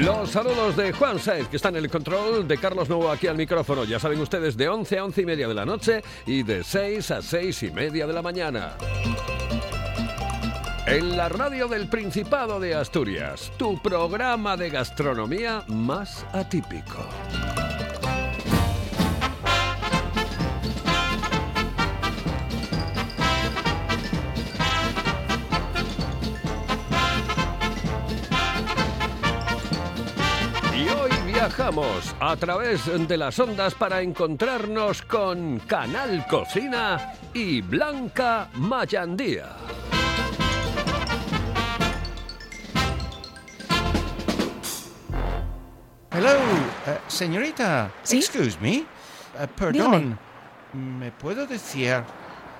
Los saludos de Juan Saez, que está en el control, de Carlos Nuevo aquí al micrófono. Ya saben ustedes, de 11 a 11 y media de la noche y de 6 a 6 y media de la mañana. En la radio del Principado de Asturias, tu programa de gastronomía más atípico. Viajamos a través de las ondas para encontrarnos con Canal Cocina y Blanca Mayandía. Hello, eh, señorita. ¿Sí? Excuse me. Eh, perdón. ¿Me puedo decir,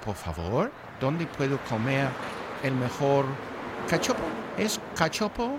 por favor, dónde puedo comer el mejor cachopo? ¿Es cachopo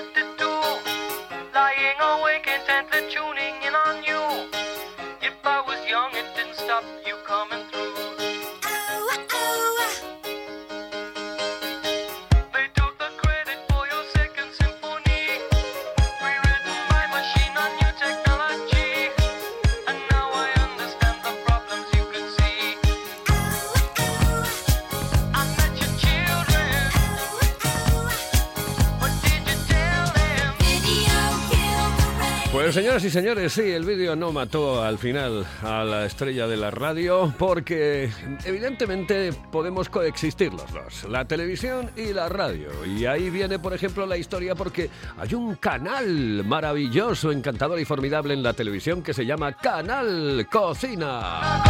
Señoras y señores, sí, el vídeo no mató al final a la estrella de la radio porque evidentemente podemos coexistir los dos, la televisión y la radio. Y ahí viene, por ejemplo, la historia porque hay un canal maravilloso, encantador y formidable en la televisión que se llama Canal Cocina.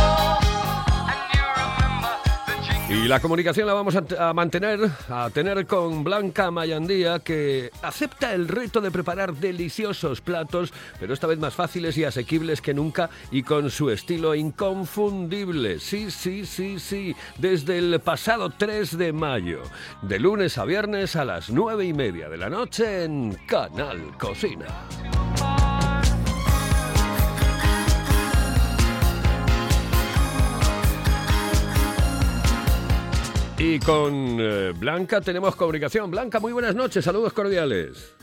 Y la comunicación la vamos a, mantener, a tener con Blanca Mayandía, que acepta el reto de preparar deliciosos platos, pero esta vez más fáciles y asequibles que nunca y con su estilo inconfundible. Sí, sí, sí, sí, desde el pasado 3 de mayo, de lunes a viernes a las 9 y media de la noche en Canal Cocina. Y con eh, Blanca tenemos comunicación. Blanca, muy buenas noches, saludos cordiales.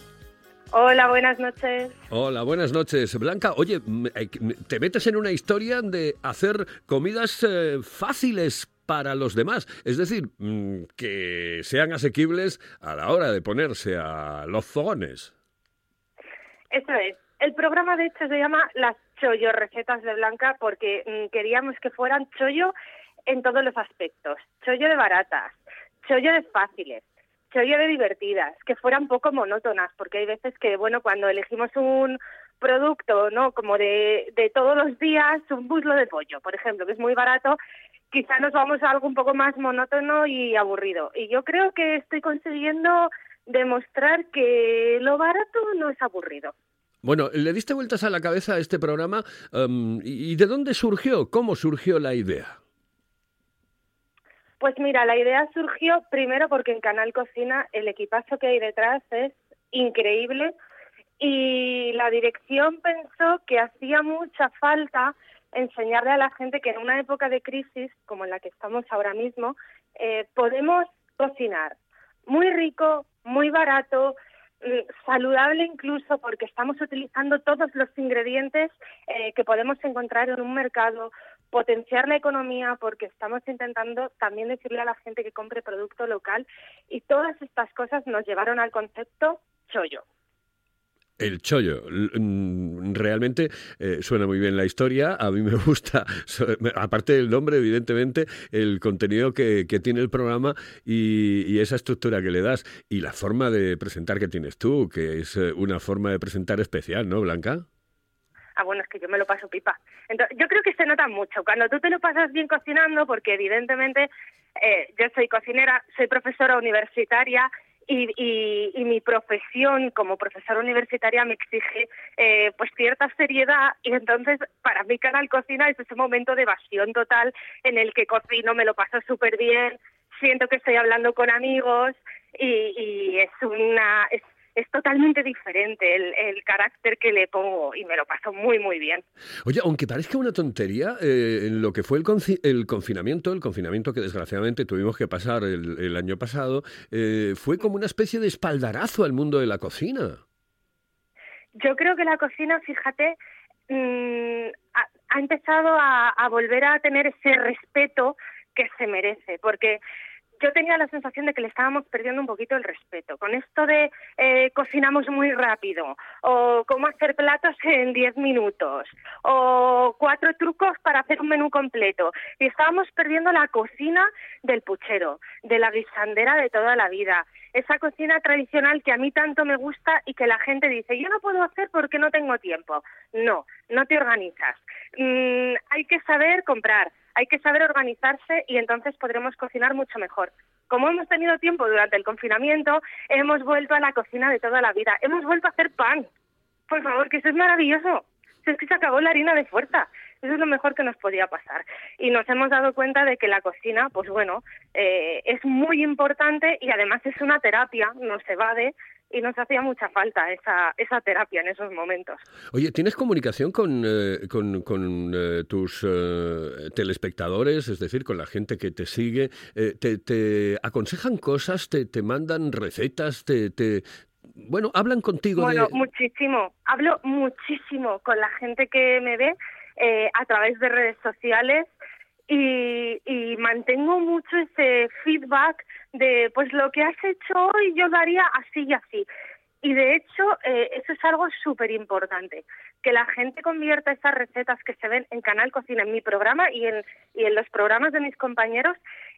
Hola, buenas noches. Hola, buenas noches. Blanca, oye, m- eh, m- te metes en una historia de hacer comidas eh, fáciles para los demás, es decir, mm, que sean asequibles a la hora de ponerse a los fogones. Eso es. El programa, de hecho, se llama Las Chollo Recetas de Blanca porque mm, queríamos que fueran chollo en todos los aspectos. Chollo de baratas, chollo de fáciles, chollo de divertidas, que fueran poco monótonas, porque hay veces que, bueno, cuando elegimos un producto, ¿no? Como de, de todos los días, un buslo de pollo, por ejemplo, que es muy barato, quizá nos vamos a algo un poco más monótono y aburrido. Y yo creo que estoy consiguiendo demostrar que lo barato no es aburrido. Bueno, le diste vueltas a la cabeza a este programa y y de dónde surgió, cómo surgió la idea. Pues mira, la idea surgió primero porque en Canal Cocina el equipazo que hay detrás es increíble y la dirección pensó que hacía mucha falta enseñarle a la gente que en una época de crisis como en la que estamos ahora mismo eh, podemos cocinar muy rico, muy barato, mm, saludable incluso porque estamos utilizando todos los ingredientes eh, que podemos encontrar en un mercado, potenciar la economía porque estamos intentando también decirle a la gente que compre producto local y todas estas cosas nos llevaron al concepto chollo. El chollo. Mm, Realmente eh, suena muy bien la historia. A mí me gusta, aparte del nombre, evidentemente, el contenido que, que tiene el programa y, y esa estructura que le das. Y la forma de presentar que tienes tú, que es eh, una forma de presentar especial, ¿no, Blanca? Ah, bueno, es que yo me lo paso pipa. Entonces, yo creo que se nota mucho cuando tú te lo pasas bien cocinando, porque evidentemente eh, yo soy cocinera, soy profesora universitaria y, mi profesión como profesora universitaria me exige eh, pues cierta seriedad y entonces para mí Canal Cocina es ese momento de evasión total en el que cocino, me lo paso súper bien, siento que estoy hablando con amigos y, es una... es totalmente diferente el, el carácter que le pongo y me lo paso muy, muy bien. Oye, aunque parezca una tontería, eh, en lo que fue el, el confinamiento, el confinamiento que desgraciadamente tuvimos que pasar el, el año pasado, eh, fue como una especie de espaldarazo al mundo de la cocina. Yo creo que la cocina, fíjate, mm, ha, ha empezado a, a volver a tener ese respeto que se merece, porque yo tenía la sensación de que le estábamos perdiendo un poquito el respeto. Con esto de eh, cocinamos muy rápido, o cómo hacer platos en 10 minutos, o cuatro trucos para hacer un menú completo. Y estábamos perdiendo la cocina del puchero, de la guisandera de toda la vida. Esa cocina tradicional que a mí tanto me gusta y que la gente dice, yo no puedo hacer porque no tengo tiempo. No, no te organizas. Mm, hay que saber comprar, hay que saber organizarse y entonces podremos cocinar mucho mejor. Como hemos tenido tiempo durante el confinamiento, hemos vuelto a la cocina de toda la vida. Hemos vuelto a hacer pan. Por favor, que eso es maravilloso. Es que se acabó la harina de fuerza. Eso es lo mejor que nos podía pasar. Y nos hemos dado cuenta de que la cocina, pues bueno, eh, es muy importante y además es una terapia, nos evade y nos hacía mucha falta esa, esa terapia en esos momentos. Oye, ¿tienes comunicación con, eh, con, con, eh, tus eh, telespectadores, es decir, con la gente que te sigue? Eh, te, te aconsejan cosas? ¿Te, te mandan recetas? Te, te- Bueno, hablan contigo Bueno, de... muchísimo. Hablo muchísimo con la gente que me ve eh, a través de redes sociales y, y mantengo mucho ese feedback de, pues lo que has hecho hoy yo lo haría así y así. Y de hecho, eh, eso es algo súper importante, que la gente convierta esas recetas que se ven en Canal Cocina, en mi programa y en, y en los programas de mis compañeros,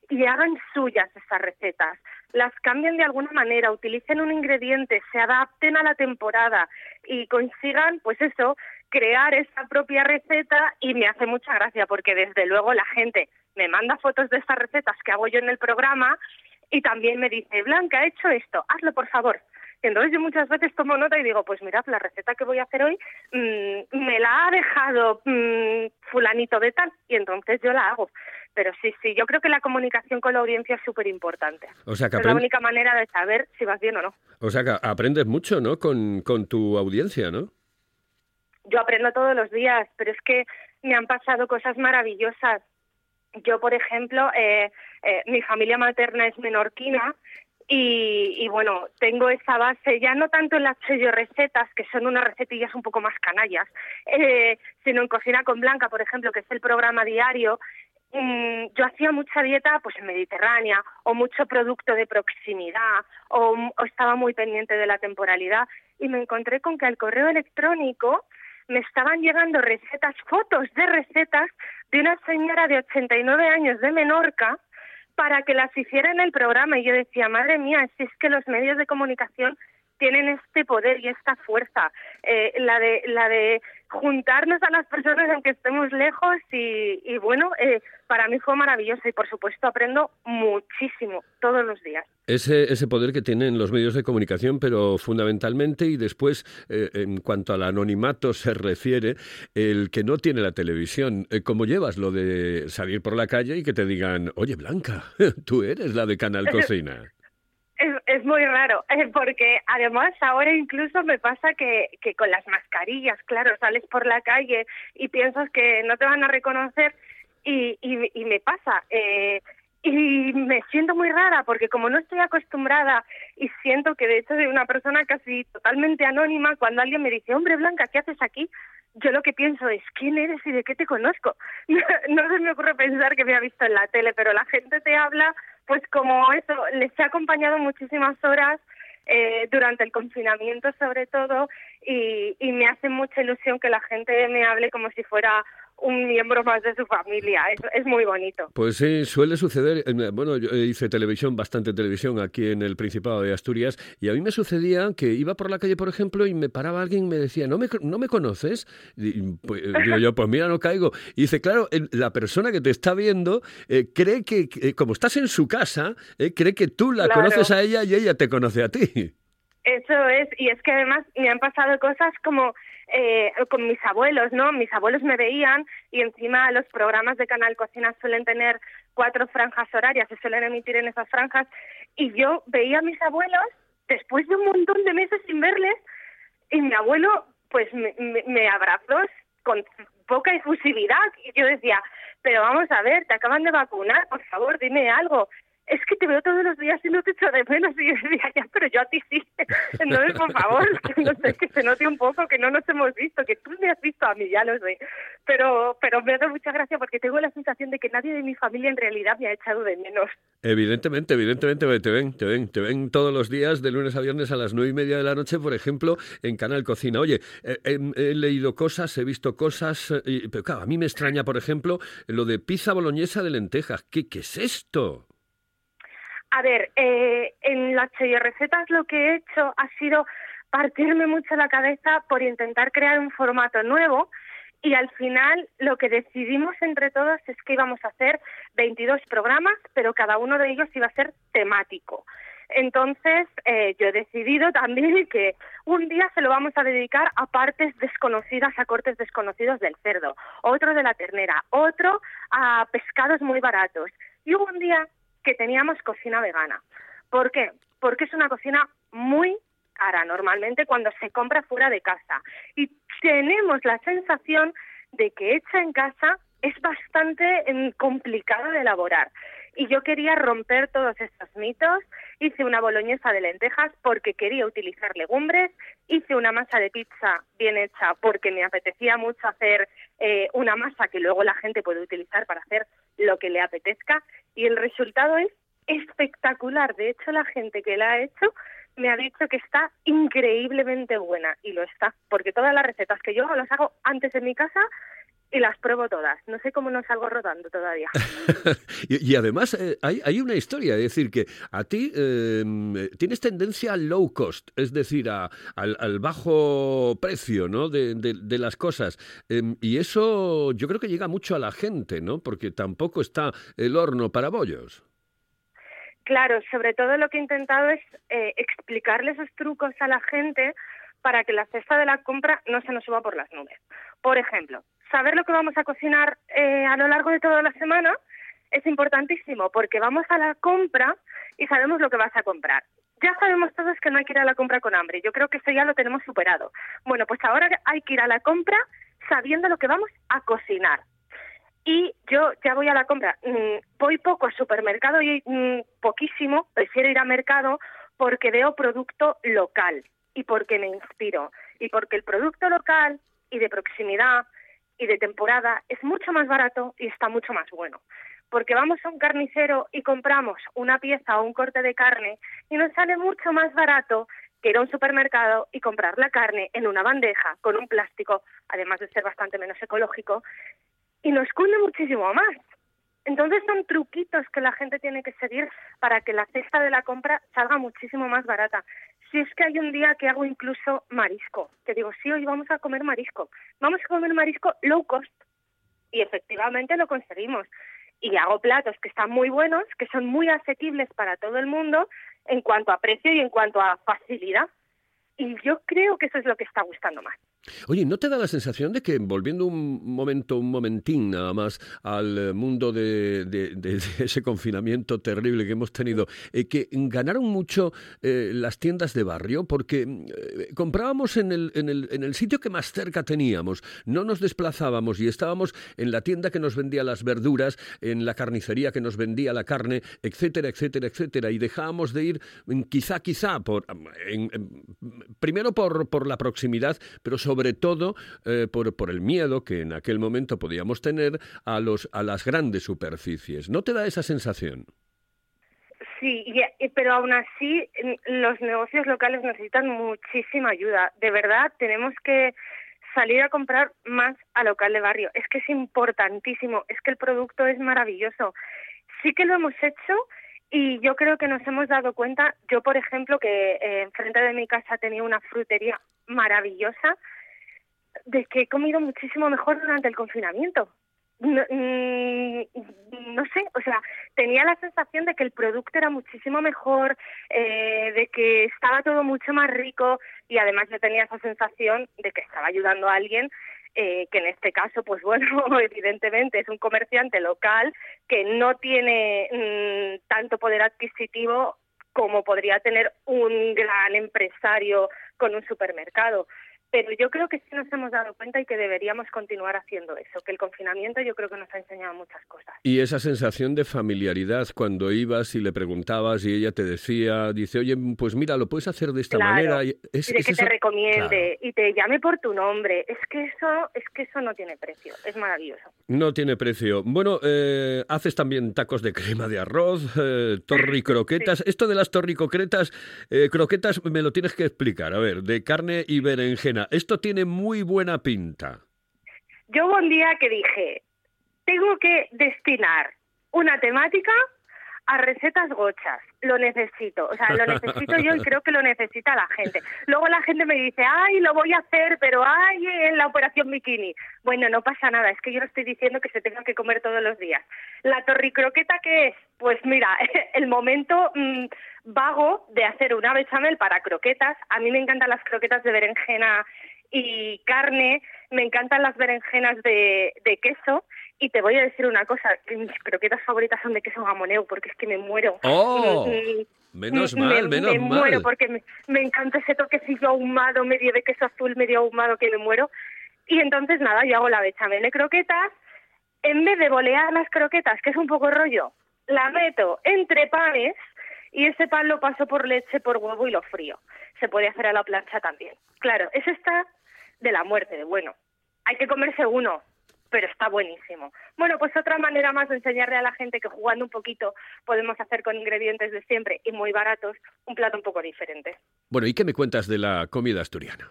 y hagan suyas esas recetas. Las cambien de alguna manera, utilicen un ingrediente, se adapten a la temporada y consigan, pues eso, crear esa propia receta y me hace mucha gracia porque desde luego la gente me manda fotos de esas recetas que hago yo en el programa y también me dice, Blanca, he hecho esto, hazlo por favor. Entonces yo muchas veces tomo nota y digo, pues mirad, la receta que voy a hacer hoy mmm, me la ha dejado mmm, fulanito de tal y entonces yo la hago. Pero sí, sí, yo creo que la comunicación con la audiencia es súper importante. O sea, que Es la única manera de saber si vas bien o no. o sea, que aprendes mucho, ¿no? Con, con tu audiencia, ¿no? Yo aprendo todos los días, pero es que me han pasado cosas maravillosas. Yo, por ejemplo, eh, eh, mi familia materna es menorquina y, bueno, tengo esa base ya no tanto en las sello recetas, que son unas recetillas un poco más canallas, eh, sino en Cocina con Blanca, por ejemplo, que es el programa diario. Mm, yo hacía mucha dieta pues mediterránea o mucho producto de proximidad o, o estaba muy pendiente de la temporalidad y me encontré con que al correo electrónico me estaban llegando recetas, fotos de recetas de una señora de 89 años de Menorca para que las hiciera en el programa. Y yo decía, madre mía, si es que los medios de comunicación tienen este poder y esta fuerza, eh, la de la de juntarnos a las personas aunque estemos lejos y, y bueno, eh, para mí fue maravilloso y por supuesto aprendo muchísimo todos los días. Ese, ese poder que tienen los medios de comunicación, pero fundamentalmente y después, eh, en cuanto al anonimato se refiere, el que no tiene la televisión. Eh, ¿Cómo llevas lo de salir por la calle y que te digan, oye Blanca, tú eres la de Canal Cocina? Es, muy raro, eh, porque además ahora incluso me pasa que, con las mascarillas, claro, sales por la calle y piensas que no te van a reconocer y, me pasa. Eh, y me siento muy rara porque como no estoy acostumbrada y siento que de hecho soy una persona casi totalmente anónima, cuando alguien me dice, hombre Blanca, ¿qué haces aquí? Yo lo que pienso es, ¿quién eres y de qué te conozco? No, no se me ocurre pensar que me ha visto en la tele, pero la gente te habla pues como eso, les he acompañado muchísimas horas eh, durante el confinamiento sobre todo y, y me hace mucha ilusión que la gente me hable como si fuera un miembro más de su familia. Es, es muy bonito. Pues sí, suele suceder. eh, Bueno, yo eh, hice televisión, bastante televisión aquí en el Principado de Asturias, y a mí me sucedía que iba por la calle, por ejemplo, y me paraba alguien y me decía, ¿no me, no me conoces? Y, pues, digo yo, pues mira, no caigo. Y dice, claro, la persona que te está viendo eh, cree que, como estás en su casa, eh, cree que tú la Claro. conoces a ella y ella te conoce a ti. Eso es, y es que además me han pasado cosas como eh, con mis abuelos, ¿no? Mis abuelos me veían y encima los programas de Canal Cocina suelen tener cuatro franjas horarias, se suelen emitir en esas franjas, y yo veía a mis abuelos después de un montón de meses sin verles, y mi abuelo pues me, me- me abrazó con poca efusividad, y yo decía, pero vamos a ver, te acaban de vacunar, por favor, dime algo es que te veo todos los días y no te echo de menos. Y yo decía, ya, pero yo a ti sí. Entonces, por favor, que no sé, que se note un poco que no nos hemos visto, que tú me has visto a mí, ya lo sé. Pero, pero me da mucha gracia porque tengo la sensación de que nadie de mi familia en realidad me ha echado de menos. Evidentemente, evidentemente te ven, te ven, te ven todos los días de lunes a viernes a las nueve y media de la noche, por ejemplo, en Canal Cocina. Oye, eh, eh, he leído cosas, he visto cosas, eh, pero claro, a mí me extraña, por ejemplo, lo de pizza boloñesa de lentejas. ¿Qué, qué es esto? A ver, eh, en las recetas lo que he hecho ha sido partirme mucho la cabeza por intentar crear un formato nuevo y al final lo que decidimos entre todos es que íbamos a hacer 22 programas, pero cada uno de ellos iba a ser temático. Entonces, eh, yo he decidido también que un día se lo vamos a dedicar a partes desconocidas, a cortes desconocidos del cerdo, otro de la ternera, otro a pescados muy baratos. Y hubo un día que teníamos cocina vegana. ¿Por qué? Porque es una cocina muy cara normalmente cuando se compra fuera de casa. Y tenemos la sensación de que hecha en casa es bastante em, complicada de elaborar. Y yo quería romper todos estos mitos. Hice una boloñesa de lentejas porque quería utilizar legumbres. Hice una masa de pizza bien hecha porque me apetecía mucho hacer eh, una masa que luego la gente puede utilizar para hacer lo que le apetezca. Y el resultado es espectacular. De hecho, la gente que la ha hecho me ha dicho que está increíblemente buena y lo está, porque todas las recetas que yo las hago antes en mi casa y las pruebo todas. No sé cómo no salgo rodando todavía. y, y además eh, hay, hay una historia, es decir, que a ti eh, tienes tendencia al low cost, es decir, a- al, al bajo precio ¿no? de, de- de las cosas. Em, y eso yo creo que llega mucho a la gente, ¿no? Porque tampoco está el horno para bollos. Claro, sobre todo lo que he intentado es eh, explicarle esos trucos a la gente para que la cesta de la compra no se nos suba por las nubes. Por ejemplo, saber lo que vamos a cocinar eh, a lo largo de toda la semana es importantísimo porque vamos a la compra y sabemos lo que vas a comprar. Ya sabemos todos que no hay que ir a la compra con hambre. Yo creo que eso ya lo tenemos superado. Bueno, pues ahora hay que ir a la compra sabiendo lo que vamos a cocinar. Y yo ya voy a la compra. Mm, voy poco al supermercado y mm, poquísimo. Prefiero ir a mercado porque veo producto local y porque me inspiro. Y porque el producto local y de proximidad y de temporada es mucho más barato y está mucho más bueno. Porque vamos a un carnicero y compramos una pieza o un corte de carne y nos sale mucho más barato que ir a un supermercado y comprar la carne en una bandeja con un plástico, además de ser bastante menos ecológico, y nos cunde muchísimo más. Entonces son truquitos que la gente tiene que seguir para que la cesta de la compra salga muchísimo más barata. Si es que hay un día que hago incluso marisco, que digo, sí, hoy vamos a comer marisco. Vamos a comer marisco low cost. Y efectivamente lo conseguimos. Y hago platos que están muy buenos, que son muy asequibles para todo el mundo en cuanto a precio y en cuanto a facilidad. Y yo creo que eso es lo que está gustando más. Oye, ¿no te da la sensación de que, volviendo un momento, un momentín nada más al eh, mundo de, ese confinamiento terrible que hemos tenido, eh, que ganaron mucho eh, las tiendas de barrio? Porque eh, comprábamos en el, en, el, en el sitio que más cerca teníamos, no nos desplazábamos y estábamos en la tienda que nos vendía las verduras, en la carnicería que nos vendía la carne, etcétera, etcétera, etcétera, y dejábamos de ir mm, quizá, quizá, en- primero por, por la proximidad, pero sobre todo eh, por, por el miedo que en aquel momento podíamos tener a, los, a las grandes superficies. ¿No te da esa sensación? Sí, pero aún así mm, los negocios locales necesitan muchísima ayuda. De verdad, tenemos que salir a comprar más a local de barrio. Es que es importantísimo, es que el producto es maravilloso. Sí que lo hemos hecho y yo creo que nos hemos dado cuenta, yo por ejemplo, que eh, enfrente de mi casa tenía una frutería maravillosa, de que he comido muchísimo mejor durante el confinamiento. No, mm, no sé, o sea, tenía la sensación de que el producto era muchísimo mejor, eh, de que estaba todo mucho más rico y además yo tenía esa sensación de que estaba ayudando a alguien eh, que en este caso, pues bueno, evidentemente es un comerciante local que no tiene mm, tanto poder adquisitivo como podría tener un gran empresario con un supermercado. Pero yo creo que sí nos hemos dado cuenta y que deberíamos continuar haciendo eso, que el confinamiento yo creo que nos ha enseñado muchas cosas. Y esa sensación de familiaridad cuando ibas y le preguntabas y ella te decía, dice, oye, pues mira, lo puedes hacer de esta Claro, manera. Y es- y de es que eso- te recomiende Claro. y te llame por tu nombre. Es que eso, es que eso no tiene precio, es maravilloso. No tiene precio. Bueno, eh, haces también tacos de crema de arroz, eh, torricroquetas. Esto de las torricroquetas, eh, croquetas, me lo tienes que explicar. A ver, de carne y berenjena. Esto tiene muy buena pinta. Yo hubo un día que dije, tengo que destinar una temática a recetas gochas. Lo necesito. O sea, lo necesito yo y creo que lo necesita la gente. Luego la gente me dice, ay, lo voy a hacer, pero ay, en la operación bikini. Bueno, no pasa nada. Es que yo no estoy diciendo que se tenga que comer todos los días. ¿La torricroqueta qué es? Pues mira, el momento mm, vago de hacer una bechamel para croquetas. A mí me encantan las croquetas de berenjena y carne, me encantan las berenjenas de, de queso y te voy a decir una cosa, que mis croquetas favoritas son de queso gamoneu porque es que me muero. ¡Oh! Mm, Menos me- mal, me, menos me mal. muero porque me, me encanta ese toquecillo ahumado, medio de queso azul, medio ahumado que me muero. Y entonces nada, yo hago la bechamel de croquetas, en vez de bolear las croquetas, que es un poco rollo, la meto entre panes y ese pan lo paso por leche, por huevo y lo frío. Se puede hacer a la plancha también. Claro, eso está de la muerte, de bueno. Hay que comerse uno, pero está buenísimo. Bueno, pues otra manera más de enseñarle a la gente que jugando un poquito podemos hacer con ingredientes de siempre y muy baratos un plato un poco diferente. Bueno, ¿y qué me cuentas de la comida asturiana?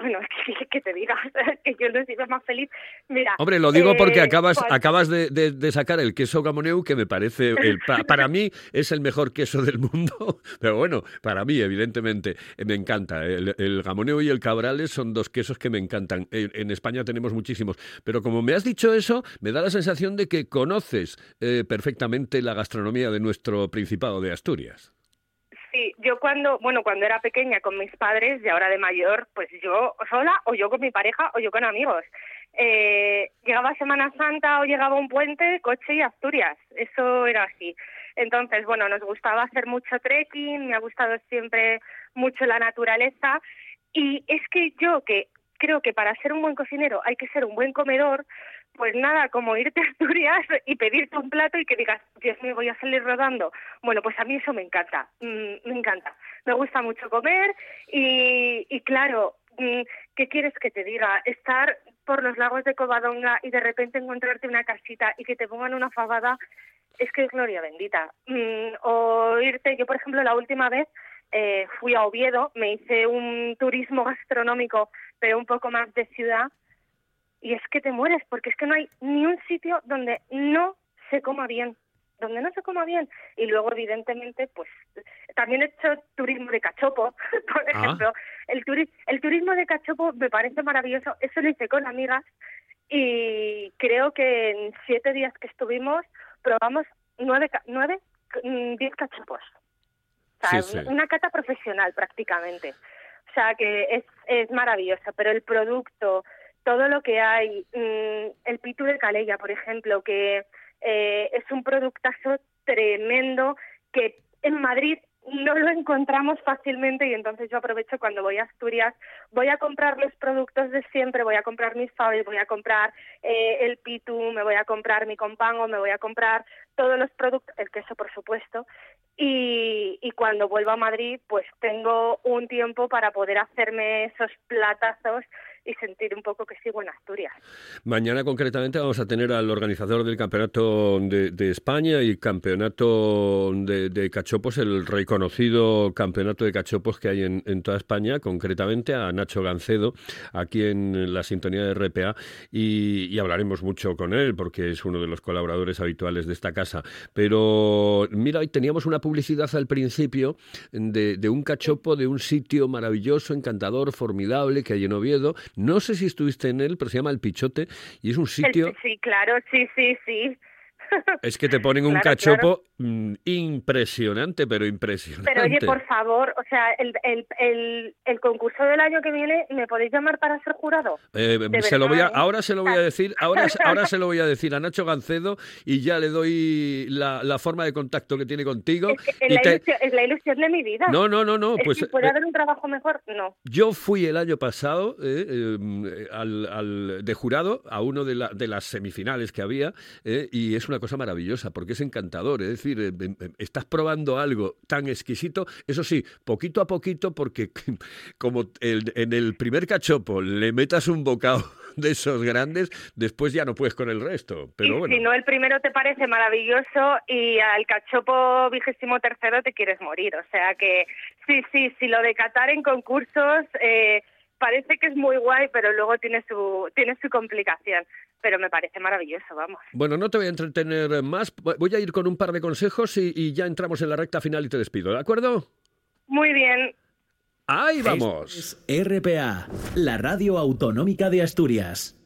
Bueno, que, que te diga que yo no sigo más feliz. Mira, Hombre, lo digo porque eh, acabas, acabas de, de- de sacar el queso gamoneu, que me parece, el, pa- para mí es el mejor queso del mundo, pero bueno, para mí, evidentemente, eh, me encanta. El, el gamoneu y el cabrales son dos quesos que me encantan. En, en España tenemos muchísimos, pero como me has dicho eso, me da la sensación de que conoces eh, perfectamente la gastronomía de nuestro Principado de Asturias. Sí, yo cuando, bueno, cuando era pequeña con mis padres y ahora de mayor, pues yo sola o yo con mi pareja o yo con amigos. Eh, llegaba Semana Santa o llegaba un puente, coche y Asturias. Eso era así. Entonces, bueno, nos gustaba hacer mucho trekking, me ha gustado siempre mucho la naturaleza y es que yo que creo que para ser un buen cocinero hay que ser un buen comedor, pues nada, como irte a Asturias y pedirte un plato y que digas, Dios mío, voy a salir rodando. Bueno, pues a mí eso me encanta, mm, me encanta. Me gusta mucho comer y, claro, mm, ¿qué quieres que te diga? Estar por los lagos de Covadonga y de repente encontrarte una casita y que te pongan una fabada, es que es gloria bendita. Mm, o irte, yo por ejemplo la última vez eh, fui a Oviedo, me hice un turismo gastronómico, pero un poco más de ciudad, y es que te mueres, porque es que no hay ni un sitio donde no se coma bien, donde no se coma bien. Y luego, evidentemente, pues también he hecho turismo de cachopo, por Ah. ejemplo. El, turi- el turismo de cachopo me parece maravilloso, eso lo hice con amigas, y creo que en siete días que estuvimos probamos nueve, nueve mm, diez cachopos. O sea, Sí, sí. una cata profesional prácticamente. O sea, que es, es maravillosa, pero el producto, todo lo que hay, mm, el pitu de Calella, por ejemplo, que eh, es un productazo tremendo que en Madrid no lo encontramos fácilmente y entonces yo aprovecho cuando voy a Asturias, voy a comprar los productos de siempre, voy a comprar mis faves, voy a comprar eh, el pitu, me voy a comprar mi compango, me voy a comprar todos los productos, el queso por supuesto, y, y cuando vuelvo a Madrid pues tengo un tiempo para poder hacerme esos platazos y sentir un poco que sigo en Asturias. Mañana concretamente vamos a tener al organizador del campeonato de, de España y campeonato de, de cachopos, el reconocido campeonato de cachopos que hay en, en toda España, concretamente a Nacho Gancedo, aquí en la sintonía de RPA, y, y hablaremos mucho con él porque es uno de los colaboradores habituales de esta casa. Pero mira, hoy teníamos una publicidad al principio de, de un cachopo de un sitio maravilloso, encantador, formidable que hay en Oviedo. No sé si estuviste en él, pero se llama El Pichote y es un sitio... sí, claro, sí, sí, sí. Es que te ponen un Claro, cachopo mm, impresionante, pero impresionante. Pero oye, por favor, o sea, el, el, el, el concurso del año que viene, ¿me podéis llamar para ser jurado? Eh, se lo voy a, ¿eh? ahora se lo voy a decir, ahora, ahora se lo voy a decir a Nacho Gancedo y ya le doy la, la forma de contacto que tiene contigo. Es, que es, y la te- ilusión, es la ilusión de mi vida. No, no, no, no, Es pues puede eh, haber un trabajo mejor, no. Yo fui el año pasado eh, eh, al, al- de jurado a uno de, la- de las semifinales que había y es una cosa maravillosa porque es encantador. Es decir, eh, estás probando algo tan exquisito, eso sí, poquito a poquito porque como el- en el primer cachopo le metas un bocado de esos grandes, después ya no puedes con el resto. Pero y bueno. si no, el primero te parece maravilloso y al cachopo vigésimo tercero te quieres morir. O sea que sí, sí, sí, lo de catar en concursos eh, parece que es muy guay, pero luego tiene su, tiene su complicación. Pero me parece maravilloso, vamos. Bueno, no te voy a entretener más. Voy a ir con un par de consejos y, y ya entramos en la recta final y te despido, ¿de acuerdo? Muy bien, Ahí vamos. Es RPA, la radio autonómica de Asturias.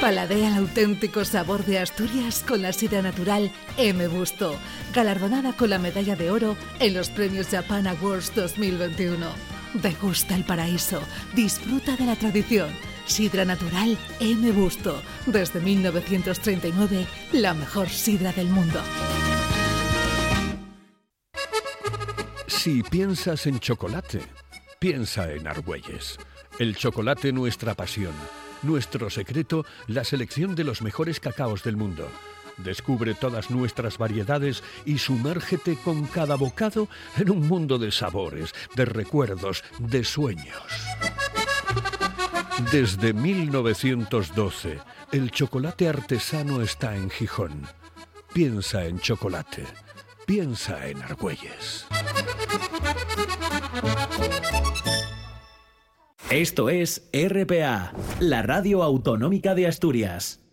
Paladea el auténtico sabor de Asturias con la sidra natural M. Busto, galardonada con la medalla de oro en los premios Japan Awards 2021. Degusta el paraíso, disfruta de la tradición. Sidra natural M. Busto, desde 1939, la mejor sidra del mundo. Si piensas en chocolate, piensa en Argüelles. El chocolate nuestra pasión. Nuestro secreto, la selección de los mejores cacaos del mundo. Descubre todas nuestras variedades y sumérgete con cada bocado en un mundo de sabores, de recuerdos, de sueños. Desde 1912, el chocolate artesano está en Gijón. Piensa en chocolate. Piensa en Argüelles. Esto es RPA, la radio autonómica de Asturias.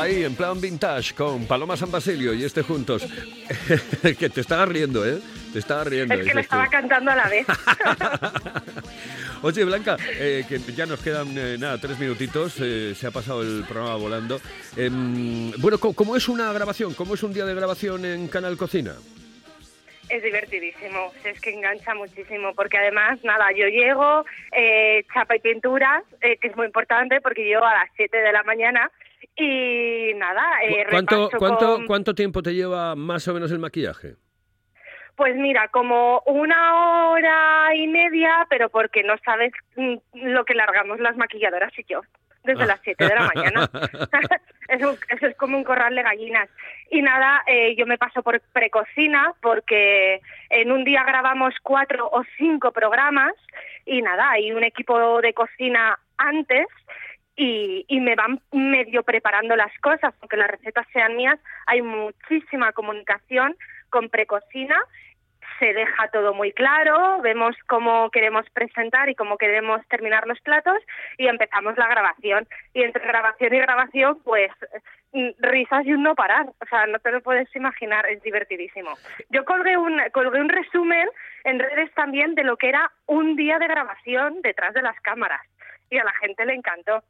Ahí en plan vintage con Paloma San Basilio y este juntos. que te estabas riendo, ¿eh? Te estabas riendo. es que lo estaba cantando a la vez. Oye, Blanca, eh, que ya nos quedan eh, nada, tres minutitos, eh, se ha pasado el programa volando. Em, bueno, ¿cómo es una grabación? ¿Cómo es un día de grabación en Canal Cocina? Es divertidísimo, es que engancha muchísimo, porque además, nada, yo llego, eh, chapa y pinturas, eh, que es muy importante porque llego a las 7 de la mañana y nada, eh, ¿Cu- ¿Cuánto, cuánto, con- ¿Cuánto tiempo te lleva más o menos el maquillaje? Pues mira, como una hora y media, pero porque no sabes mm, lo que largamos las maquilladoras y yo, desde Ah. las 7 de la mañana. eso, eso es como un corral de gallinas. Y nada, eh, yo me paso por precocina porque en un día grabamos cuatro o cinco programas y nada, hay un equipo de cocina antes y, me van medio preparando las cosas, aunque las recetas sean mías, hay muchísima comunicación con precocina se deja todo muy claro, vemos cómo queremos presentar y cómo queremos terminar los platos y empezamos la grabación. Y entre grabación y grabación, pues mm, risas y un no parar. O sea, no te lo puedes imaginar, es divertidísimo. Yo colgué un, colgué un resumen en redes también de lo que era un día de grabación detrás de las cámaras. Y a la gente le encantó.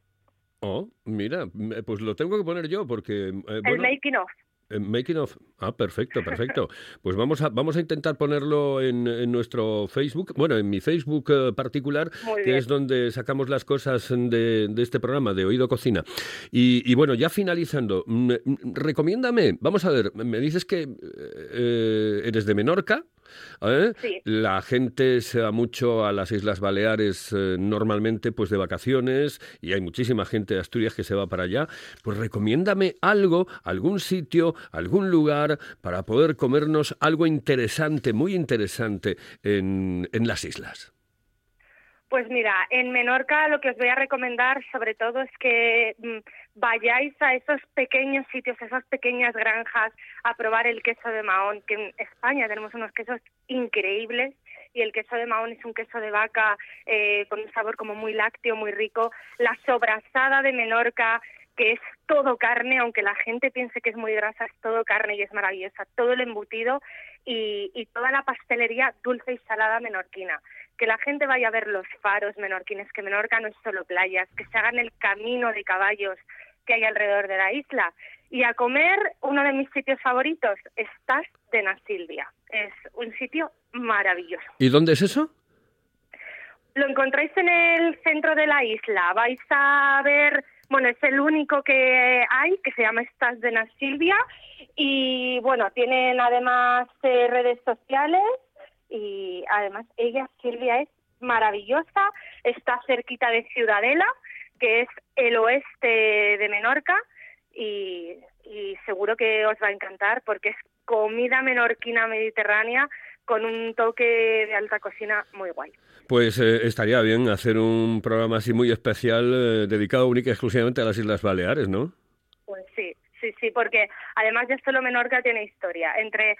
Oh, mira, pues lo tengo que poner yo porque... eh, El bueno, making of. eh, Making of. Ah, perfecto, perfecto. Pues vamos a, vamos a intentar ponerlo en, en nuestro Facebook, bueno, en mi Facebook eh, particular, que es donde sacamos las cosas de, de este programa, de Oído Cocina. Y, y bueno, ya finalizando, mm, mm, recomiéndame, vamos a ver, me dices que eh, eres de Menorca. ¿Eh? Sí. La gente se va mucho a las Islas Baleares eh, normalmente pues de vacaciones y hay muchísima gente de Asturias que se va para allá. Pues recomiéndame algo, algún sitio, algún lugar para poder comernos algo interesante, muy interesante en, en las islas. Pues mira, en Menorca lo que os voy a recomendar sobre todo es que mm, vayáis a esos pequeños sitios, esas pequeñas granjas a probar el queso de Mahón, que en España tenemos unos quesos increíbles y el queso de Mahón es un queso de vaca eh, con un sabor como muy lácteo, muy rico. La sobrasada de Menorca, que es todo carne, aunque la gente piense que es muy grasa, es todo carne y es maravillosa, todo el embutido y, y toda la pastelería dulce y salada menorquina que la gente vaya a ver los faros menorquines, que Menorca no es solo playas, que se hagan el camino de caballos que hay alrededor de la isla. Y a comer, uno de mis sitios favoritos, Estás de Nasilvia. Es un sitio maravilloso. ¿Y dónde es eso? Lo encontráis en el centro de la isla. Vais a ver, bueno, es el único que hay, que se llama Estás de Nasilvia. Y bueno, tienen además eh, redes sociales y además ella, Silvia, es maravillosa, está cerquita de Ciudadela, que es el oeste de Menorca, y, y seguro que os va a encantar porque es comida menorquina mediterránea con un toque de alta cocina muy guay. Pues eh, estaría bien hacer un programa así muy especial eh, dedicado única y exclusivamente a las Islas Baleares, ¿no? Pues sí, sí, sí, porque además ya solo Menorca tiene historia. Entre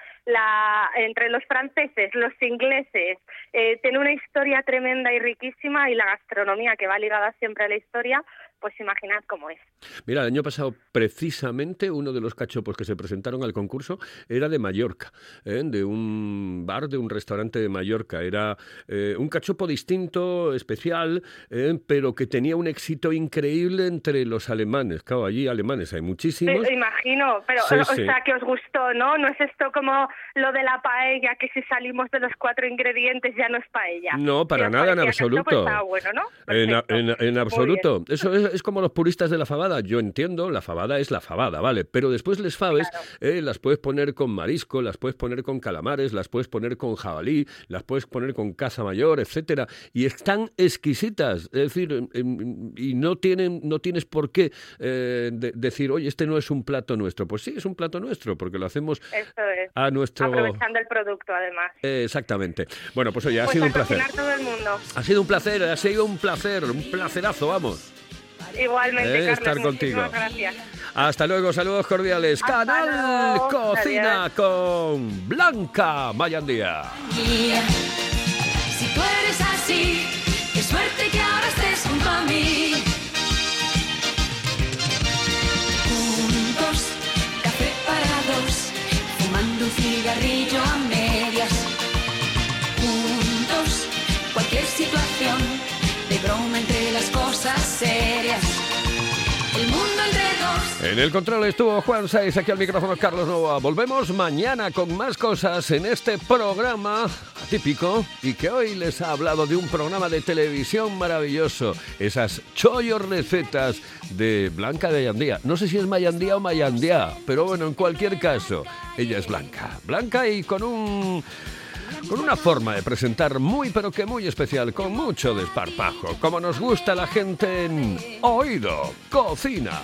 los franceses, los ingleses, eh, tiene una historia tremenda y riquísima y la gastronomía que va ligada siempre a la historia, pues imaginad cómo es. Mira, el año pasado precisamente uno de los cachopos que se presentaron al concurso era de Mallorca, ¿eh? de un bar, de un restaurante de Mallorca. Era eh, un cachopo distinto, especial, ¿eh? pero que tenía un éxito increíble entre los alemanes. Claro, allí alemanes hay muchísimos. Imagino, pero Sí, o sí. sea que os gustó, ¿no? No es esto como lo de la paella, que si salimos de los cuatro ingredientes ya no es paella. No, para nada en cachopo, absoluto. estaba bueno, ¿no? En, en- absoluto. Eso es, es como los puristas de la fabada. Yo entiendo, la fabada es la fabada, ¿vale? Pero después les faves eh, las puedes poner con marisco, las puedes poner con calamares, las puedes poner con jabalí, las puedes poner con caza mayor, etcétera. Y están exquisitas. Es decir, em, em, y no, tienen, no tienes por qué eh, de- decir, oye, este no es un plato nuestro. Pues sí, es un plato nuestro, porque lo hacemos Esto es. a nuestro... Aprovechando el producto, además. Eh, exactamente. Bueno, pues oye, ha Pues sido un placer. cocinar todo el mundo. Ha sido un placer, ha sido un placer, un placerazo, vamos. Igualmente, Eh, Carlos, estar contigo. gracias. Hasta luego, saludos cordiales. Hasta Canal luego. Cocina con Blanca Mayandía. Si tú eres así, qué suerte que ahora estés junto a mí. Juntos, café para dos, fumando un cigarrillo En el control estuvo Juan Saiz, aquí al micrófono Carlos Nova. Volvemos mañana con más cosas en este programa atípico y que hoy les ha hablado de un programa de televisión maravilloso. Esas chollos recetas de Blanca de Mayandía. No sé si es Mayandía o Mayandía, pero bueno, en cualquier caso, ella es Blanca. Blanca y con un... Con una forma de presentar muy pero que muy especial, con mucho desparpajo, como nos gusta la gente en Oído Cocina.